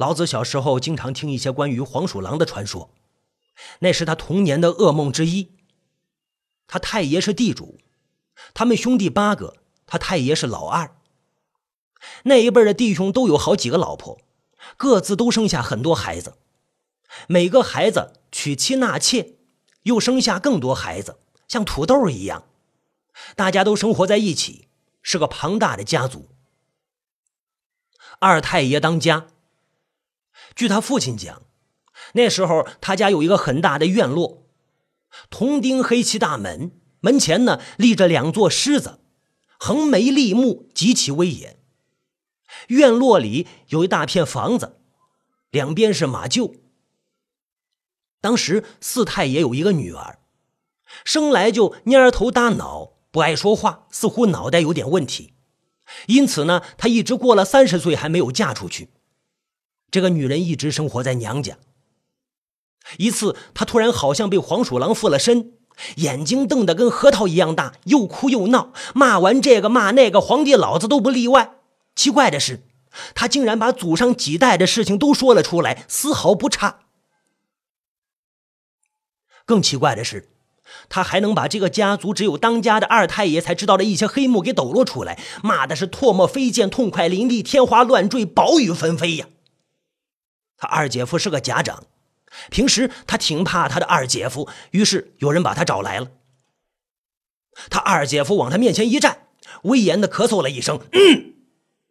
老子小时候经常听一些关于黄鼠狼的传说，那是他童年的噩梦之一。他太爷是地主，他们兄弟八个，他太爷是老二。那一辈的弟兄都有好几个老婆，各自都生下很多孩子，每个孩子娶妻纳妾，又生下更多孩子，像土豆一样，大家都生活在一起，是个庞大的家族。二太爷当家。据他父亲讲，那时候他家有一个很大的院落，铜钉黑漆大门，门前呢立着两座狮子，横眉立目，极其威严。院落里有一大片房子，两边是马厩。当时四太爷有一个女儿，生来就蔫头耷脑，不爱说话，似乎脑袋有点问题，因此呢，她一直过了三十岁还没有嫁出去。这个女人一直生活在娘家。一次，她突然好像被黄鼠狼附了身，眼睛瞪得跟核桃一样大，又哭又闹，骂完这个骂那个，皇帝老子都不例外。奇怪的是，她竟然把祖上几代的事情都说了出来，丝毫不差。更奇怪的是，他还能把这个家族只有当家的二太爷才知道的一些黑幕给抖落出来，骂的是唾沫飞溅、痛快淋漓、天花乱坠、暴雨纷飞呀！他二姐夫是个家长，平时他挺怕他的二姐夫，于是有人把他找来了。他二姐夫往他面前一站，威严的咳嗽了一声，嗯，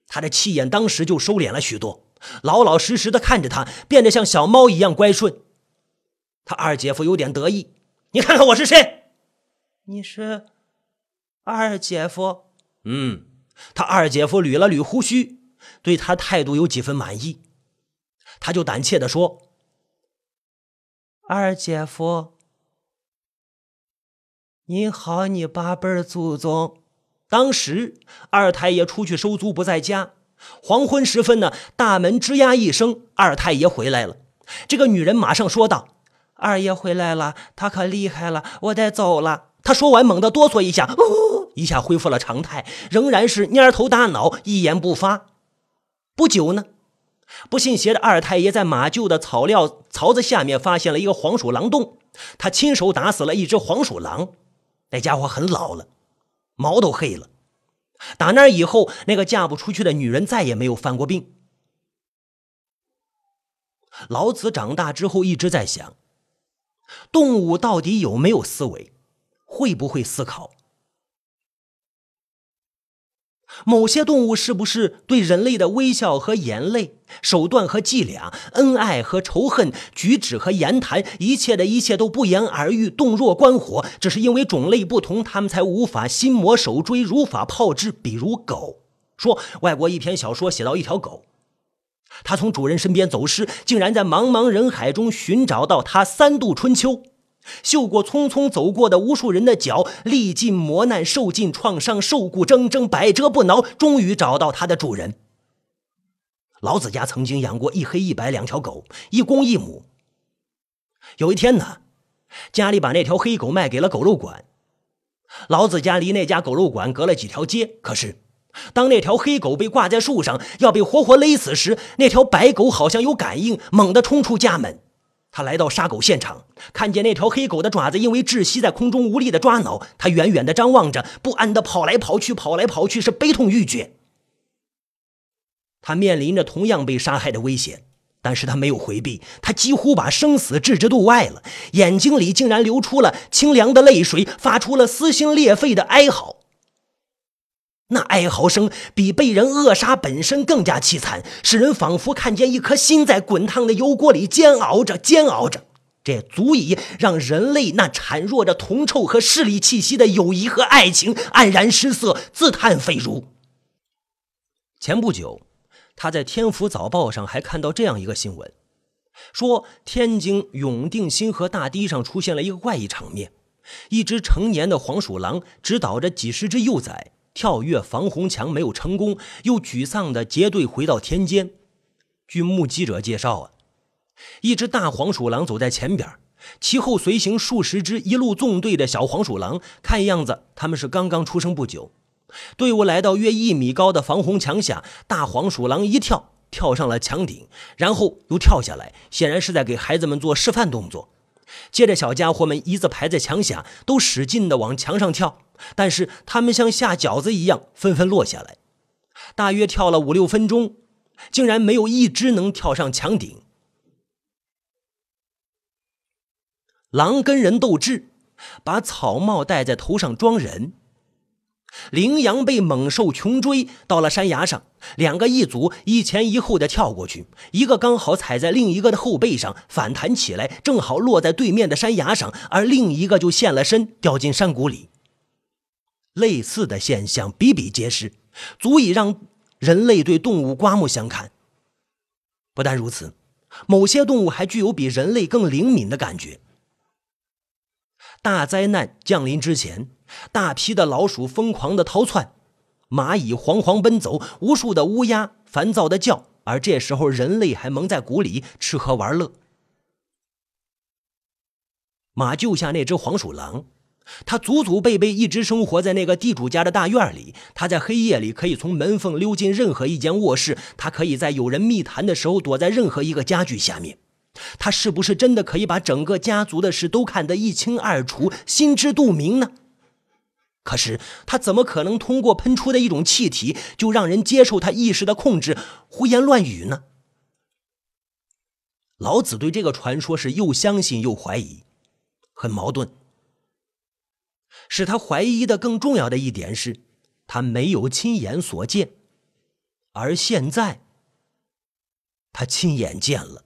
他的气焰当时就收敛了许多，老老实实的看着他，变得像小猫一样乖顺。他二姐夫有点得意，你看看我是谁？你是二姐夫？嗯，他二姐夫捋了捋胡须，对他态度有几分满意。他就胆怯的说：“二姐夫，你好，你八辈祖宗。”当时二太爷出去收租不在家，黄昏时分呢，大门吱呀一声，二太爷回来了。这个女人马上说道：“二爷回来了，他可厉害了，我得走了。”他说完，猛地哆嗦一下，哦，一下恢复了常态，仍然是蔫头耷脑，一言不发。不久呢。不信邪的二太爷在马厩的草料槽子下面发现了一个黄鼠狼洞，他亲手打死了一只黄鼠狼，那家伙很老了，毛都黑了。打那以后，那个嫁不出去的女人再也没有犯过病。老子长大之后一直在想，动物到底有没有思维，会不会思考？某些动物是不是对人类的微笑和眼泪、手段和伎俩、恩爱和仇恨、举止和言谈，一切的一切都不言而喻、洞若观火？只是因为种类不同，他们才无法心魔手追、如法炮制。比如狗，说外国一篇小说写到一条狗，它从主人身边走失，竟然在茫茫人海中寻找到它三度春秋。嗅过匆匆走过的无数人的脚，历尽磨难，受尽创伤，瘦骨铮铮，百折不挠，终于找到它的主人。老子家曾经养过一黑一白两条狗，一公一母。有一天呢，家里把那条黑狗卖给了狗肉馆。老子家离那家狗肉馆隔了几条街，可是当那条黑狗被挂在树上要被活活勒死时，那条白狗好像有感应，猛地冲出家门。他来到杀狗现场，看见那条黑狗的爪子因为窒息在空中无力的抓挠，他远远的张望着，不安的跑来跑去，跑来跑去，是悲痛欲绝。他面临着同样被杀害的危险，但是他没有回避，他几乎把生死置之度外了，眼睛里竟然流出了清凉的泪水，发出了撕心裂肺的哀嚎。那哀嚎声比被人扼杀本身更加凄惨，使人仿佛看见一颗心在滚烫的油锅里煎熬着，煎熬着。这足以让人类那孱弱着铜臭和势力气息的友谊和爱情黯然失色，自叹废如。前不久，他在《天府早报》上还看到这样一个新闻，说天津永定新河大堤上出现了一个怪异场面：一只成年的黄鼠狼指导着几十只幼崽。跳跃防洪墙没有成功，又沮丧地结队回到田间。据目击者介绍啊，一只大黄鼠狼走在前边，其后随行数十只一路纵队的小黄鼠狼。看样子他们是刚刚出生不久。队伍来到约一米高的防洪墙下，大黄鼠狼一跳，跳上了墙顶，然后又跳下来，显然是在给孩子们做示范动作。接着，小家伙们一字排在墙下，都使劲地往墙上跳，但是他们像下饺子一样纷纷落下来。大约跳了五六分钟，竟然没有一只能跳上墙顶。狼跟人斗智，把草帽戴在头上装人。羚羊被猛兽穷追，到了山崖上，两个一组，一前一后的跳过去，一个刚好踩在另一个的后背上，反弹起来，正好落在对面的山崖上，而另一个就现了身，掉进山谷里。类似的现象比比皆是，足以让人类对动物刮目相看。不但如此，某些动物还具有比人类更灵敏的感觉。大灾难降临之前。大批的老鼠疯狂的逃窜，蚂蚁惶惶奔走，无数的乌鸦烦躁的叫，而这时候人类还蒙在鼓里吃喝玩乐。马救下那只黄鼠狼，他祖祖辈辈一直生活在那个地主家的大院里。他在黑夜里可以从门缝溜进任何一间卧室，他可以在有人密谈的时候躲在任何一个家具下面。他是不是真的可以把整个家族的事都看得一清二楚、心知肚明呢？可是他怎么可能通过喷出的一种气体就让人接受他意识的控制、胡言乱语呢？老子对这个传说是又相信又怀疑，很矛盾。使他怀疑的更重要的一点是，他没有亲眼所见，而现在他亲眼见了。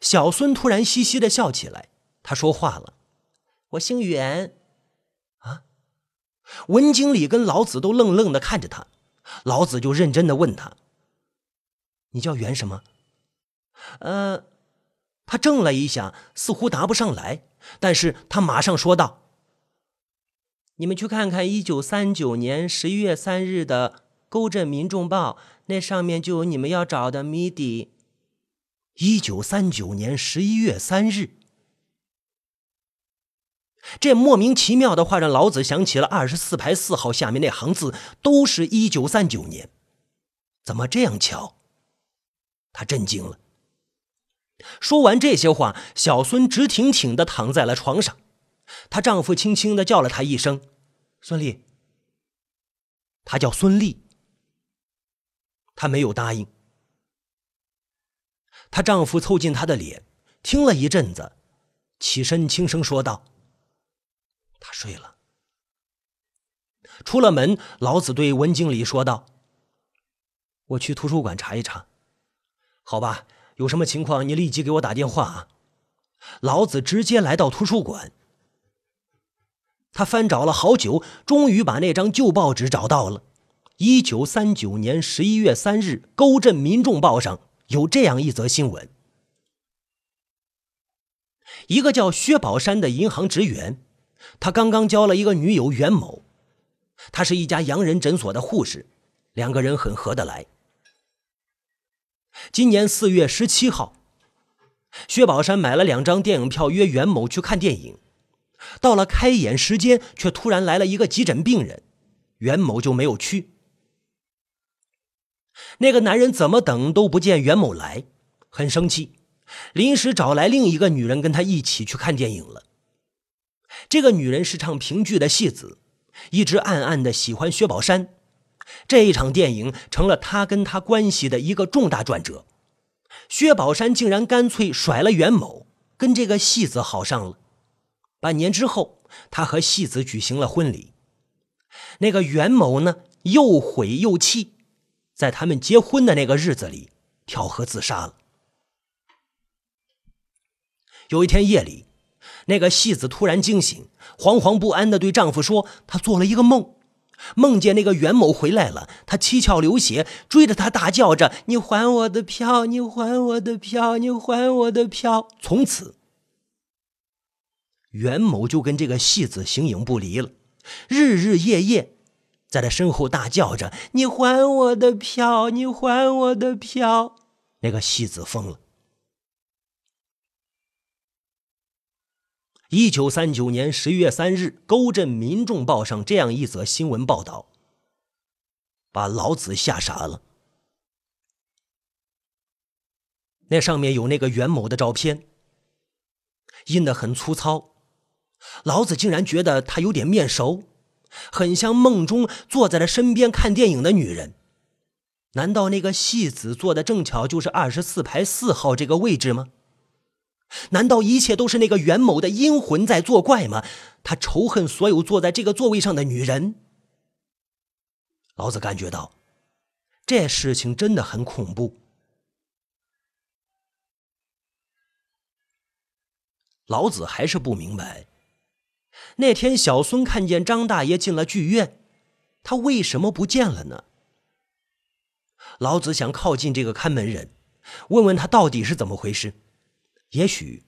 小孙突然嘻嘻的笑起来，他说话了：“我姓袁。”啊文经理跟老子都愣愣的看着他，老子就认真的问他：“你叫袁什么？”呃，他怔了一下，似乎答不上来，但是他马上说道：“你们去看看一九三九年十一月三日的《沟镇民众报》，那上面就有你们要找的谜底。”一九三九年十一月三日。这莫名其妙的话让老子想起了二十四排四号下面那行字，都是一九三九年，怎么这样巧？他震惊了。说完这些话，小孙直挺挺的躺在了床上，她丈夫轻轻的叫了她一声“孙俪”，她叫孙俪，她没有答应。她丈夫凑近她的脸，听了一阵子，起身轻声说道。他睡了。出了门，老子对文经理说道：“我去图书馆查一查，好吧？有什么情况你立即给我打电话啊！”老子直接来到图书馆，他翻找了好久，终于把那张旧报纸找到了。一九三九年十一月三日，《沟镇民众报》上有这样一则新闻：一个叫薛宝山的银行职员。他刚刚交了一个女友袁某，她是一家洋人诊所的护士，两个人很合得来。今年四月十七号，薛宝山买了两张电影票约袁某去看电影，到了开演时间，却突然来了一个急诊病人，袁某就没有去。那个男人怎么等都不见袁某来，很生气，临时找来另一个女人跟他一起去看电影了。这个女人是唱评剧的戏子，一直暗暗的喜欢薛宝山。这一场电影成了他跟他关系的一个重大转折。薛宝山竟然干脆甩了袁某，跟这个戏子好上了。半年之后，他和戏子举行了婚礼。那个袁某呢，又悔又气，在他们结婚的那个日子里跳河自杀了。有一天夜里。那个戏子突然惊醒，惶惶不安地对丈夫说：“她做了一个梦，梦见那个袁某回来了，他七窍流血，追着她大叫着：‘你还我的票！你还我的票！你还我的票！’从此，袁某就跟这个戏子形影不离了，日日夜夜在他身后大叫着：‘你还我的票！你还我的票！’那个戏子疯了。”一九三九年十一月三日，《沟镇民众报》上这样一则新闻报道，把老子吓傻了。那上面有那个袁某的照片，印得很粗糙。老子竟然觉得他有点面熟，很像梦中坐在了身边看电影的女人。难道那个戏子坐的正巧就是二十四排四号这个位置吗？难道一切都是那个袁某的阴魂在作怪吗？他仇恨所有坐在这个座位上的女人。老子感觉到，这事情真的很恐怖。老子还是不明白，那天小孙看见张大爷进了剧院，他为什么不见了呢？老子想靠近这个看门人，问问他到底是怎么回事，也许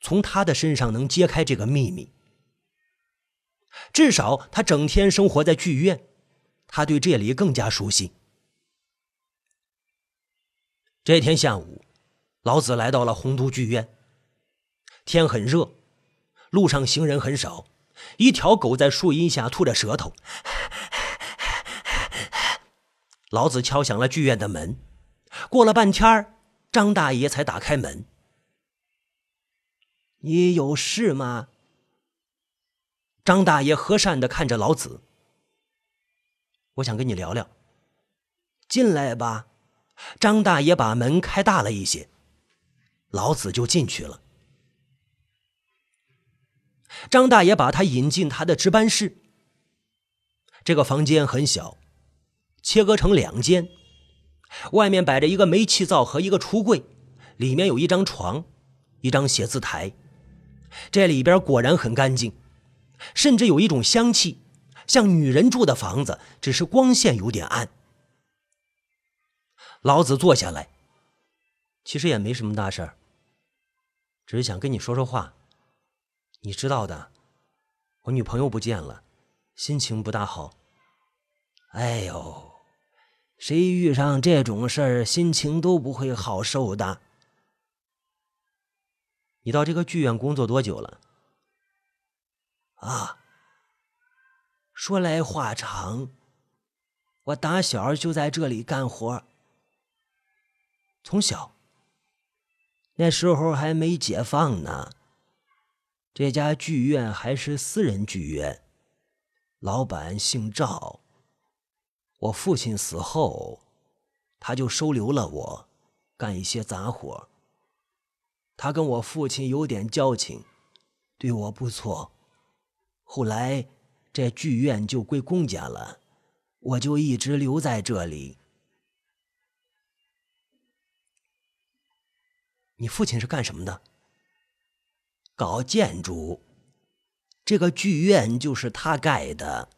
从他的身上能揭开这个秘密。至少他整天生活在剧院，他对这里更加熟悉。这天下午，老子来到了洪都剧院。天很热，路上行人很少，一条狗在树荫下吐着舌头。老子敲响了剧院的门，过了半天张大爷才打开门。你有事吗？张大爷和善的看着老子。我想跟你聊聊。进来吧。张大爷把门开大了一些，老子就进去了。张大爷把他引进他的值班室。这个房间很小。切割成两间，外面摆着一个煤气灶和一个橱柜，里面有一张床，一张写字台。这里边果然很干净，甚至有一种香气，像女人住的房子，只是光线有点暗。老子坐下来，其实也没什么大事儿，只是想跟你说说话。你知道的，我女朋友不见了，心情不大好。哎呦，谁遇上这种事儿，心情都不会好受的。你到这个剧院工作多久了？啊，说来话长，我打小就在这里干活。从小，那时候还没解放呢，这家剧院还是私人剧院，老板姓赵。我父亲死后，他就收留了我，干一些杂活。他跟我父亲有点交情，对我不错。后来这剧院就归公家了，我就一直留在这里。你父亲是干什么的？搞建筑，这个剧院就是他盖的。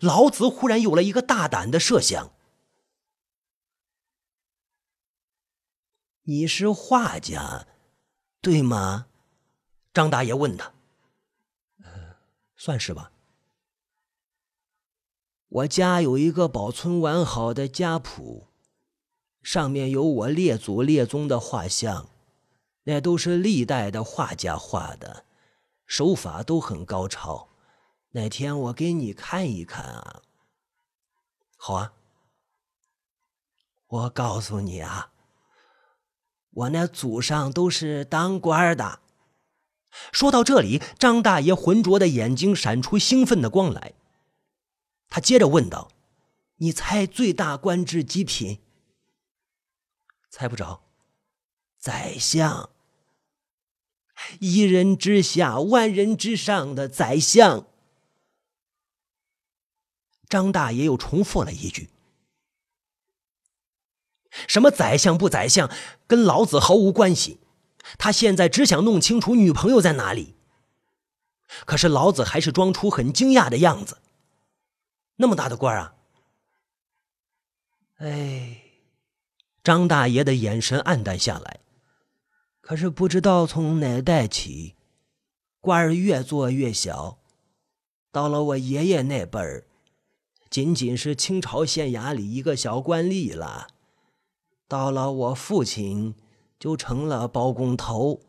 老子忽然有了一个大胆的设想：“你是画家，对吗？”张大爷问他。“，算是吧。”我家有一个保存完好的家谱，上面有我列祖列宗的画像，那都是历代的画家画的，手法都很高超。哪天我给你看一看啊？好啊。我告诉你啊，我那祖上都是当官的。说到这里，张大爷浑浊的眼睛闪出兴奋的光来。他接着问道：“你猜最大官职几品？”猜不着。宰相。一人之下，万人之上的宰相。张大爷又重复了一句：“什么宰相不宰相，跟老子毫无关系。他现在只想弄清楚女朋友在哪里。”可是老子还是装出很惊讶的样子。那么大的官啊！哎，张大爷的眼神暗淡下来。可是不知道从哪代起，官儿越做越小，到了我爷爷那辈儿。仅仅是清朝县衙里一个小官吏了，到了我父亲就成了包工头。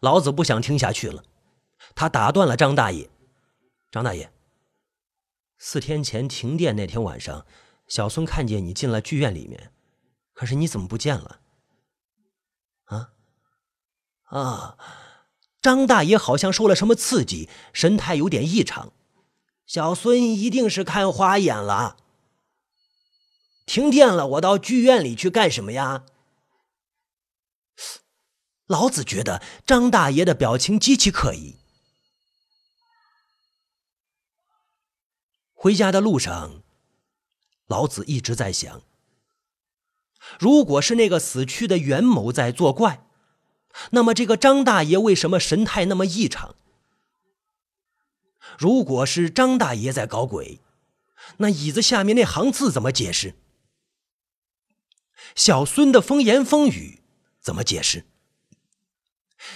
老子不想听下去了，他打断了张大爷：“张大爷，四天前停电那天晚上，小孙看见你进了剧院里面，可是你怎么不见了？啊！张大爷好像受了什么刺激，神态有点异常。小孙一定是看花眼了。停电了，我到剧院里去干什么呀？老子觉得张大爷的表情极其可疑。回家的路上，老子一直在想：如果是那个死去的袁某在作怪，那么这个张大爷为什么神态那么异常？如果是张大爷在搞鬼，那椅子下面那行字怎么解释？小孙的风言风语怎么解释？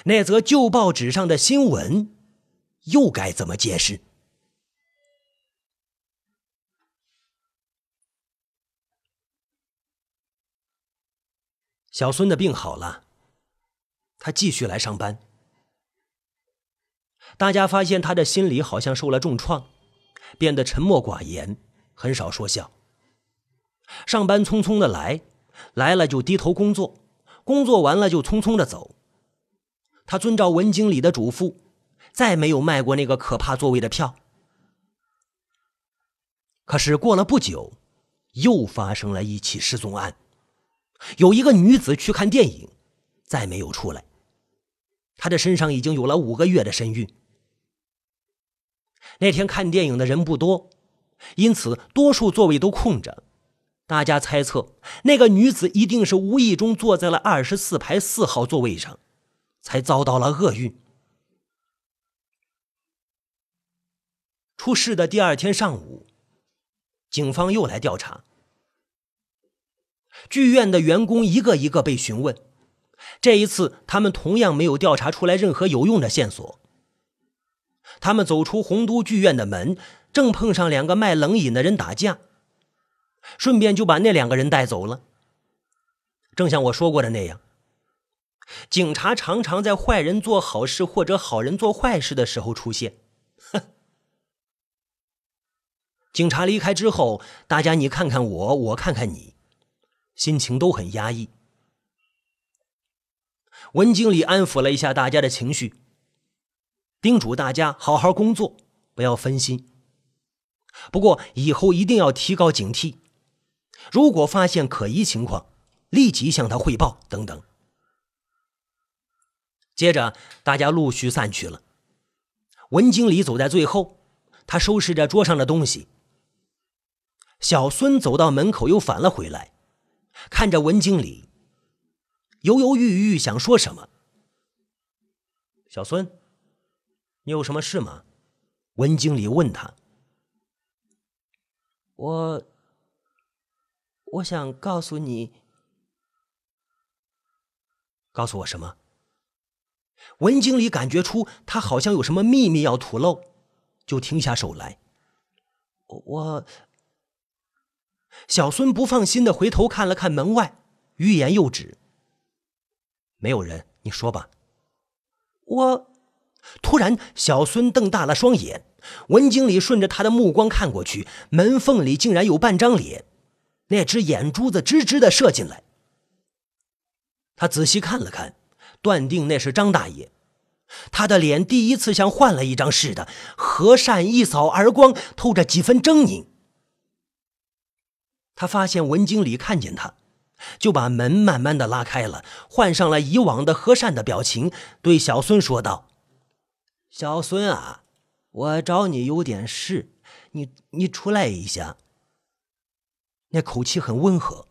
那则旧报纸上的新闻又该怎么解释？小孙的病好了，他继续来上班。大家发现他的心里好像受了重创，变得沉默寡言，很少说笑。上班匆匆的来。来了就低头工作，工作完了就匆匆的走。他遵照文经理的嘱咐，再没有卖过那个可怕座位的票。可是过了不久，又发生了一起失踪案，有一个女子去看电影，再没有出来。她的身上已经有了五个月的身孕。那天看电影的人不多，因此多数座位都空着。大家猜测，那个女子一定是无意中坐在了二十四排四号座位上，才遭到了厄运。出事的第二天上午，警方又来调查，剧院的员工一个一个被询问，这一次他们同样没有调查出来任何有用的线索。他们走出洪都剧院的门，正碰上两个卖冷饮的人打架。顺便就把那两个人带走了。正像我说过的那样，警察常常在坏人做好事或者好人做坏事的时候出现。哼！警察离开之后，大家你看看我，我看看你，心情都很压抑。文经理安抚了一下大家的情绪，叮嘱大家好好工作，不要分心。不过以后一定要提高警惕。如果发现可疑情况，立即向他汇报。等等。接着，大家陆续散去了。文经理走在最后，他收拾着桌上的东西。小孙走到门口，又返了回来，看着文经理，犹犹豫豫想说什么。小孙，你有什么事吗？文经理问他。我。我想告诉你，告诉我什么？文经理感觉出他好像有什么秘密要吐露，就停下手来。我小孙不放心的回头看了看门外，欲言又止。没有人，你说吧。我突然，小孙瞪大了双眼。文经理顺着他的目光看过去，门缝里竟然有半张脸。那只眼珠子直直的射进来，他仔细看了看，断定那是张大爷。他的脸第一次像换了一张似的，和善一扫而光，透着几分狰狞。他发现文经理看见他，就把门慢慢的拉开了，换上了以往的和善的表情，对小孙说道：“小孙啊，我找你有点事，你你出来一下。”那口气很温和，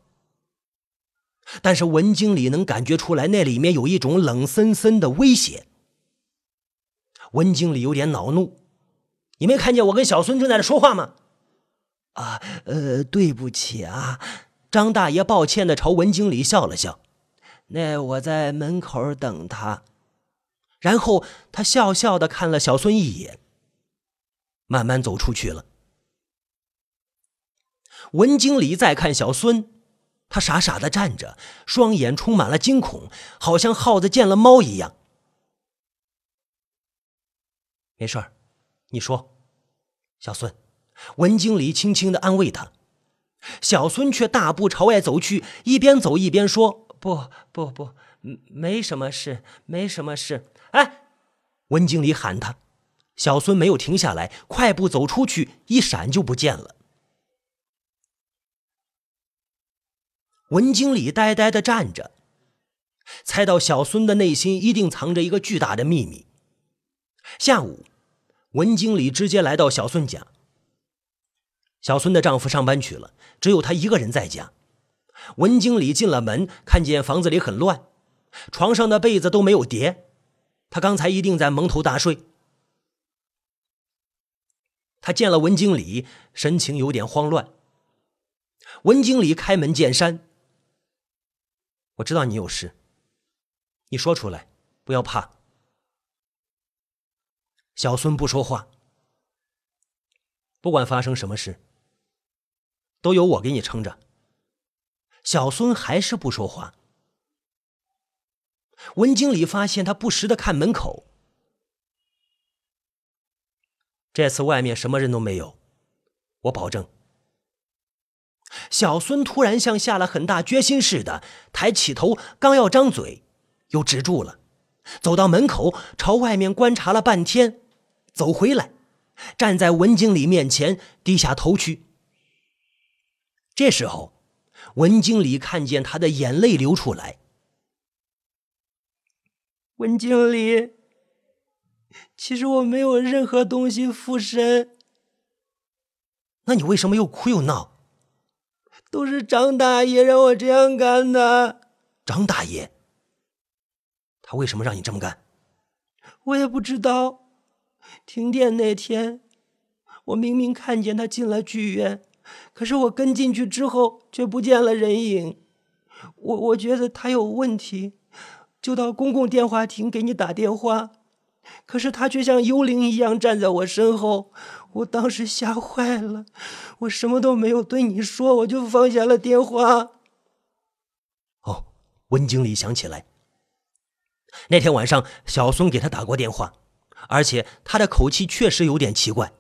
但是文经理能感觉出来，那里面有一种冷森森的威胁。文经理有点恼怒：“你没看见我跟小孙正在那说话吗？”啊，呃，对不起啊。张大爷抱歉的朝文经理笑了笑：“那我在门口等他。”然后他笑笑的看了小孙一眼，慢慢走出去了。文经理再看小孙，他傻傻的站着，双眼充满了惊恐，好像耗子见了猫一样。没事儿，你说，小孙。文经理轻轻的安慰他。小孙却大步朝外走去，一边走一边说：“不不不，没什么事，没什么事。”哎，温经理喊他，小孙没有停下来，快步走出去，一闪就不见了。文经理呆呆的站着，猜到小孙的内心一定藏着一个巨大的秘密。下午，文经理直接来到小孙家。小孙的丈夫上班去了，只有她一个人在家。文经理进了门，看见房子里很乱，床上的被子都没有叠，他刚才一定在蒙头大睡。他见了文经理，神情有点慌乱。文经理开门见山：“我知道你有事，你说出来，不要怕。”小孙不说话，不管发生什么事。都由我给你撑着。小孙还是不说话。文经理发现他不时的看门口。这次外面什么人都没有，我保证。小孙突然像下了很大决心似的，抬起头，刚要张嘴，又止住了，走到门口，朝外面观察了半天，走回来，站在文经理面前，低下头去。这时候，文经理看见他的眼泪流出来。文经理，其实我没有任何东西附身。那你为什么又哭又闹？都是张大爷让我这样干的。张大爷，他为什么让你这么干？我也不知道。停电那天，我明明看见他进了剧院。可是我跟进去之后，却不见了人影。我我觉得他有问题，就到公共电话亭给你打电话。可是他却像幽灵一样站在我身后，我当时吓坏了。我什么都没有对你说，我就放下了电话。哦，温经理想起来，那天晚上小孙给他打过电话，而且他的口气确实有点奇怪。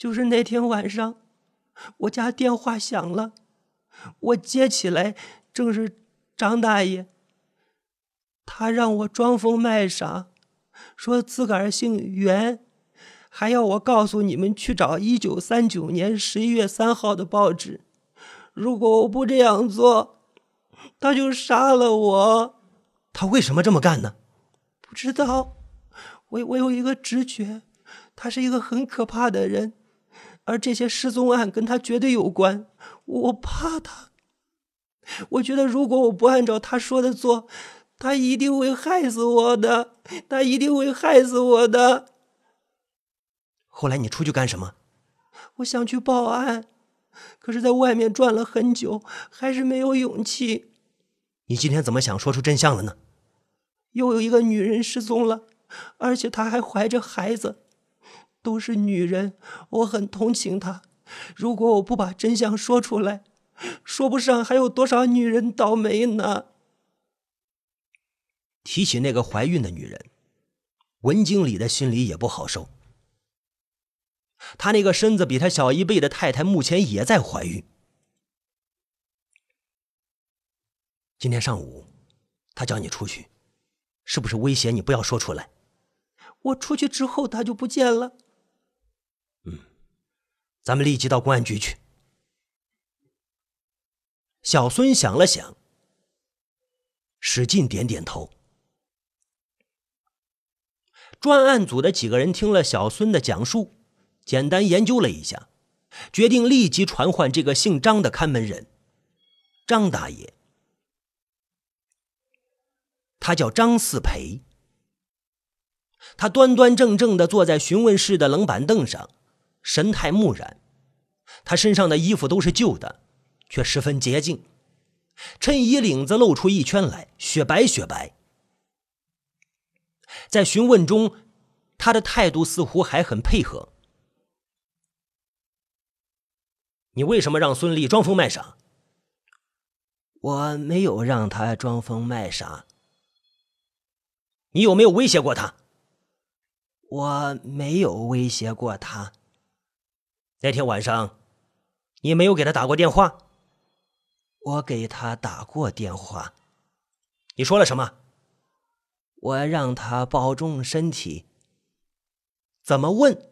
就是那天晚上，我家电话响了，我接起来，正是张大爷。他让我装疯卖傻，说自个儿姓袁，还要我告诉你们去找一九三九年十一月三号的报纸。如果我不这样做，他就杀了我。他为什么这么干呢？不知道。我我有一个直觉，他是一个很可怕的人。而这些失踪案跟他绝对有关，我怕他。我觉得如果我不按照他说的做，他一定会害死我的，他一定会害死我的。后来你出去干什么？我想去报案，可是在外面转了很久，还是没有勇气。你今天怎么想说出真相了呢？又有一个女人失踪了，而且她还怀着孩子。都是女人，我很同情她。如果我不把真相说出来，说不上还有多少女人倒霉呢。提起那个怀孕的女人，文经理的心里也不好受。他那个身子比他小一倍的太太目前也在怀孕。今天上午，他叫你出去，是不是威胁你不要说出来？我出去之后，他就不见了。咱们立即到公安局去。小孙想了想，使劲点点头。专案组的几个人听了小孙的讲述，简单研究了一下，决定立即传唤这个姓张的看门人——张大爷。他叫张四培，他端端正正的坐在询问室的冷板凳上。神态木然，他身上的衣服都是旧的，却十分洁净，衬衣领子露出一圈来，雪白雪白。在询问中，他的态度似乎还很配合。你为什么让孙俪装疯卖傻？我没有让他装疯卖傻。你有没有威胁过他？我没有威胁过他。那天晚上，你没有给他打过电话？我给他打过电话。你说了什么？我让他保重身体。怎么问，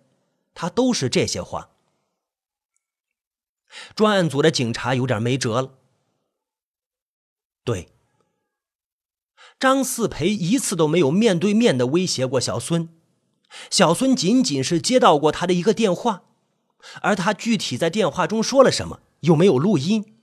他都是这些话。专案组的警察有点没辙了。对，张四培一次都没有面对面的威胁过小孙，小孙仅仅是接到过他的一个电话，而他具体在电话中说了什么，又没有录音。